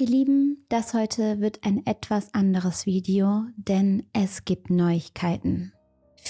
Ihr Lieben, das heute wird ein etwas anderes Video, denn es gibt Neuigkeiten.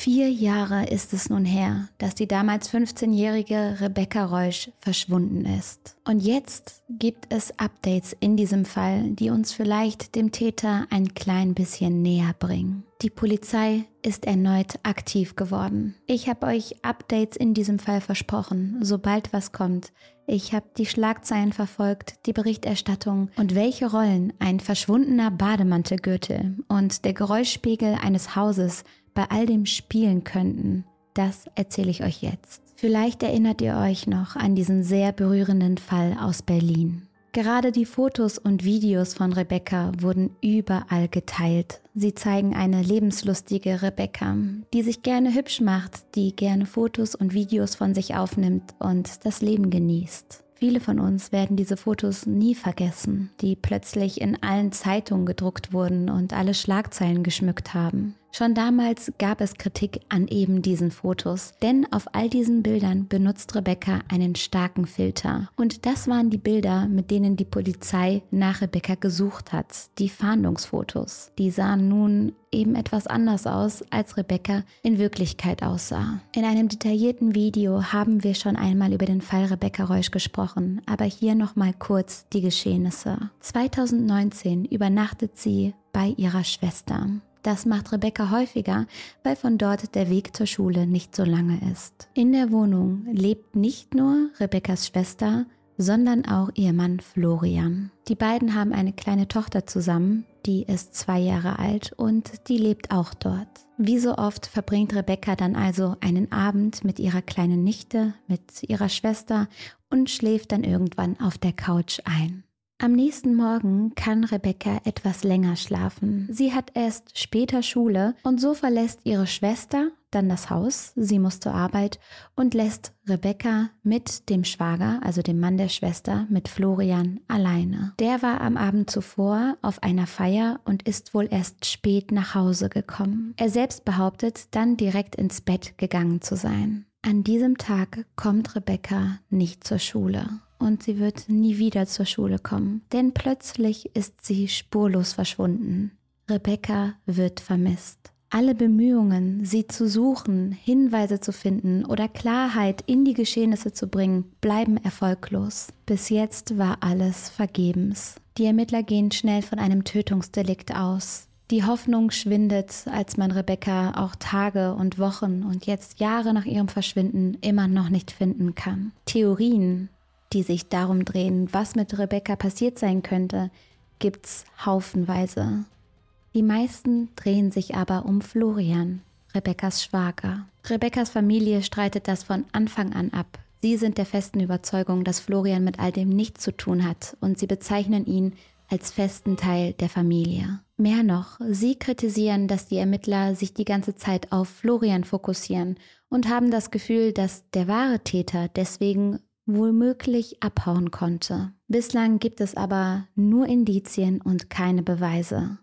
Vier Jahre ist es nun her, dass die damals 15-jährige Rebecca Reusch verschwunden ist. Und jetzt gibt es Updates in diesem Fall, die uns vielleicht dem Täter ein klein bisschen näher bringen. Die Polizei ist erneut aktiv geworden. Ich habe euch Updates in diesem Fall versprochen, sobald was kommt. Ich habe die Schlagzeilen verfolgt, die Berichterstattung und welche Rollen ein verschwundener Bademantelgürtel und der Geräuschspiegel eines Hauses bei all dem spielen könnten, das erzähle ich euch jetzt. Vielleicht erinnert ihr euch noch an diesen sehr berührenden Fall aus Berlin. Gerade die Fotos und Videos von Rebecca wurden überall geteilt. Sie zeigen eine lebenslustige Rebecca, die sich gerne hübsch macht, die gerne Fotos und Videos von sich aufnimmt und das Leben genießt. Viele von uns werden diese Fotos nie vergessen, die plötzlich in allen Zeitungen gedruckt wurden und alle Schlagzeilen geschmückt haben. Schon damals gab es Kritik an eben diesen Fotos, denn auf all diesen Bildern benutzt Rebecca einen starken Filter. Und das waren die Bilder, mit denen die Polizei nach Rebecca gesucht hat, die Fahndungsfotos. Die sahen nun eben etwas anders aus, als Rebecca in Wirklichkeit aussah. In einem detaillierten Video haben wir schon einmal über den Fall Rebecca Reusch gesprochen, aber hier nochmal kurz die Geschehnisse. 2019 übernachtet sie bei ihrer Schwester. Das macht Rebecca häufiger, weil von dort der Weg zur Schule nicht so lange ist. In der Wohnung lebt nicht nur Rebeccas Schwester, sondern auch ihr Mann Florian. Die beiden haben eine kleine Tochter zusammen, die ist zwei Jahre alt und die lebt auch dort. Wie so oft verbringt Rebecca dann also einen Abend mit ihrer kleinen Nichte, mit ihrer Schwester und schläft dann irgendwann auf der Couch ein. Am nächsten Morgen kann Rebecca etwas länger schlafen. Sie hat erst später Schule und so verlässt ihre Schwester dann das Haus, sie muss zur Arbeit und lässt Rebecca mit dem Schwager, also dem Mann der Schwester, mit Florian alleine. Der war am Abend zuvor auf einer Feier und ist wohl erst spät nach Hause gekommen. Er selbst behauptet, dann direkt ins Bett gegangen zu sein. An diesem Tag kommt Rebecca nicht zur Schule und sie wird nie wieder zur Schule kommen, denn plötzlich ist sie spurlos verschwunden. Rebecca wird vermisst. Alle Bemühungen, sie zu suchen, Hinweise zu finden oder Klarheit in die Geschehnisse zu bringen, bleiben erfolglos. Bis jetzt war alles vergebens. Die Ermittler gehen schnell von einem Tötungsdelikt aus. Die Hoffnung schwindet, als man Rebecca auch Tage und Wochen und jetzt Jahre nach ihrem Verschwinden immer noch nicht finden kann. Theorien, die sich darum drehen, was mit Rebecca passiert sein könnte, gibt's haufenweise. Die meisten drehen sich aber um Florian, Rebeccas Schwager. Rebeccas Familie streitet das von Anfang an ab. Sie sind der festen Überzeugung, dass Florian mit all dem nichts zu tun hat und sie bezeichnen ihn als festen Teil der Familie. Mehr noch, sie kritisieren, dass die Ermittler sich die ganze Zeit auf Florian fokussieren und haben das Gefühl, dass der wahre Täter deswegen womöglich abhauen konnte. Bislang gibt es aber nur Indizien und keine Beweise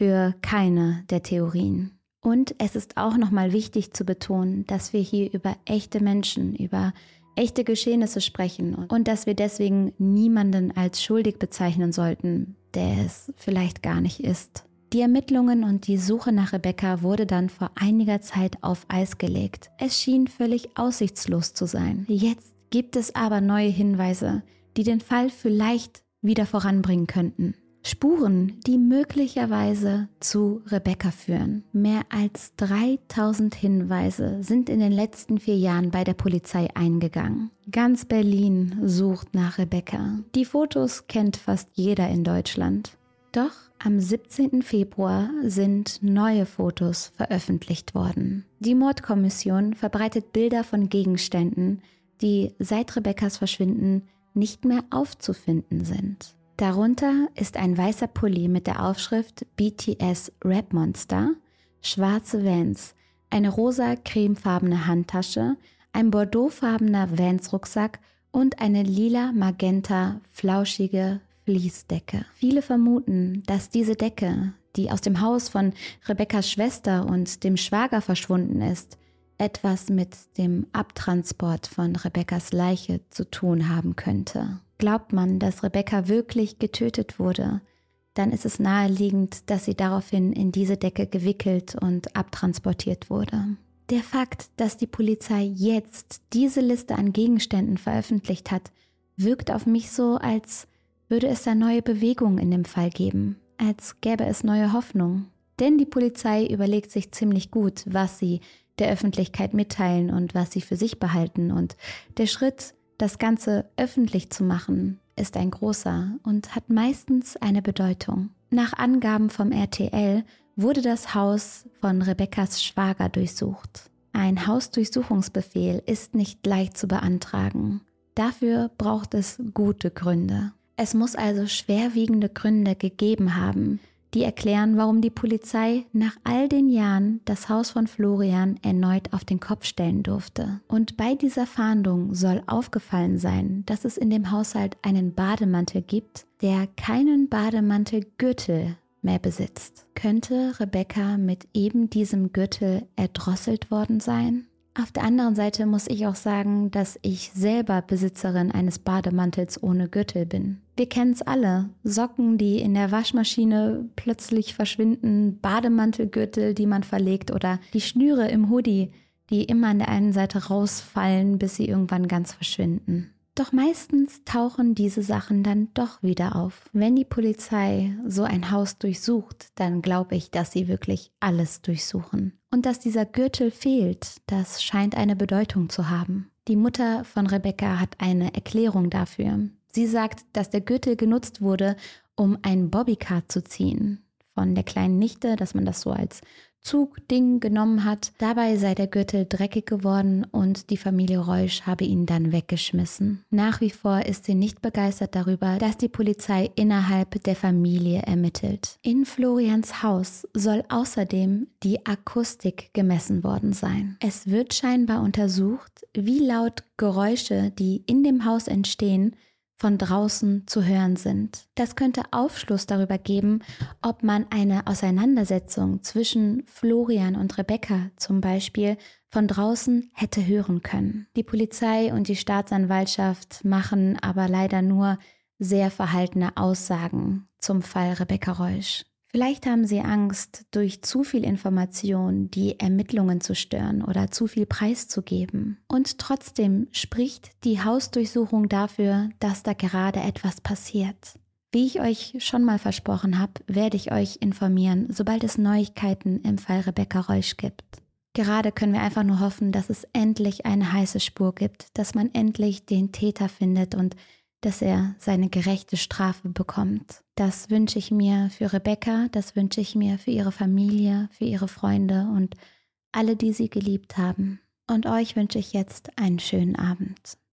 für keine der Theorien. Und es ist auch nochmal wichtig zu betonen, dass wir hier über echte Menschen, über echte Geschehnisse sprechen und dass wir deswegen niemanden als schuldig bezeichnen sollten, der es vielleicht gar nicht ist. Die Ermittlungen und die Suche nach Rebecca wurde dann vor einiger Zeit auf Eis gelegt. Es schien völlig aussichtslos zu sein. Jetzt gibt es aber neue Hinweise, die den Fall vielleicht wieder voranbringen könnten. Spuren, die möglicherweise zu Rebecca führen. Mehr als 3000 Hinweise sind in den letzten vier Jahren bei der Polizei eingegangen. Ganz Berlin sucht nach Rebecca. Die Fotos kennt fast jeder in Deutschland. Doch am 17. Februar sind neue Fotos veröffentlicht worden. Die Mordkommission verbreitet Bilder von Gegenständen, die seit Rebeccas Verschwinden nicht mehr aufzufinden sind. Darunter ist ein weißer Pulli mit der Aufschrift BTS Rap Monster, schwarze Vans, eine rosa cremefarbene Handtasche, ein bordeauxfarbener Vans-Rucksack und eine lila magenta flauschige Fließdecke. Viele vermuten, dass diese Decke, die aus dem Haus von Rebekkas Schwester und dem Schwager verschwunden ist, etwas mit dem Abtransport von Rebekkas Leiche zu tun haben könnte. Glaubt man, dass Rebecca wirklich getötet wurde, dann ist es naheliegend, dass sie daraufhin in diese Decke gewickelt und abtransportiert wurde. Der Fakt, dass die Polizei jetzt diese Liste an Gegenständen veröffentlicht hat, wirkt auf mich so, als würde es da neue Bewegungen in dem Fall geben, als gäbe es neue Hoffnung. Denn die Polizei überlegt sich ziemlich gut, was sie der Öffentlichkeit mitteilen und was sie für sich behalten. Und der Schritt, das Ganze öffentlich zu machen, ist ein großer und hat meistens eine Bedeutung. Nach Angaben vom RTL wurde das Haus von Rebekkas Schwager durchsucht. Ein Hausdurchsuchungsbefehl ist nicht leicht zu beantragen. Dafür braucht es gute Gründe. Es muss also schwerwiegende Gründe gegeben haben, die erklären, warum die Polizei nach all den Jahren das Haus von Florian erneut auf den Kopf stellen durfte. Und bei dieser Fahndung soll aufgefallen sein, dass es in dem Haushalt einen Bademantel gibt, der keinen Bademantelgürtel mehr besitzt. Könnte Rebecca mit eben diesem Gürtel erdrosselt worden sein? Auf der anderen Seite muss ich auch sagen, dass ich selber Besitzerin eines Bademantels ohne Gürtel bin. Wir kennen es alle. Socken, die in der Waschmaschine plötzlich verschwinden, Bademantelgürtel, die man verlegt oder die Schnüre im Hoodie, die immer an der einen Seite rausfallen, bis sie irgendwann ganz verschwinden. Doch meistens tauchen diese Sachen dann doch wieder auf. Wenn die Polizei so ein Haus durchsucht, dann glaube ich, dass sie wirklich alles durchsuchen. Und dass dieser Gürtel fehlt, das scheint eine Bedeutung zu haben. Die Mutter von Rebecca hat eine Erklärung dafür. Sie sagt, dass der Gürtel genutzt wurde, um ein Bobbycar zu ziehen. Von der kleinen Nichte, dass man das so als Zugding genommen hat. Dabei sei der Gürtel dreckig geworden und die Familie Reusch habe ihn dann weggeschmissen. Nach wie vor ist sie nicht begeistert darüber, dass die Polizei innerhalb der Familie ermittelt. In Florians Haus soll außerdem die Akustik gemessen worden sein. Es wird scheinbar untersucht, wie laut Geräusche, die in dem Haus entstehen, von draußen zu hören sind. Das könnte Aufschluss darüber geben, ob man eine Auseinandersetzung zwischen Florian und Rebecca zum Beispiel von draußen hätte hören können. Die Polizei und die Staatsanwaltschaft machen aber leider nur sehr verhaltene Aussagen zum Fall Rebecca Reusch. Vielleicht haben Sie Angst, durch zu viel Information die Ermittlungen zu stören oder zu viel preiszugeben. Und trotzdem spricht die Hausdurchsuchung dafür, dass da gerade etwas passiert. Wie ich euch schon mal versprochen habe, werde ich euch informieren, sobald es Neuigkeiten im Fall Rebecca Reusch gibt. Gerade können wir einfach nur hoffen, dass es endlich eine heiße Spur gibt, dass man endlich den Täter findet und dass er seine gerechte Strafe bekommt. Das wünsche ich mir für Rebecca, das wünsche ich mir für ihre Familie, für ihre Freunde und alle, die sie geliebt haben. Und euch wünsche ich jetzt einen schönen Abend.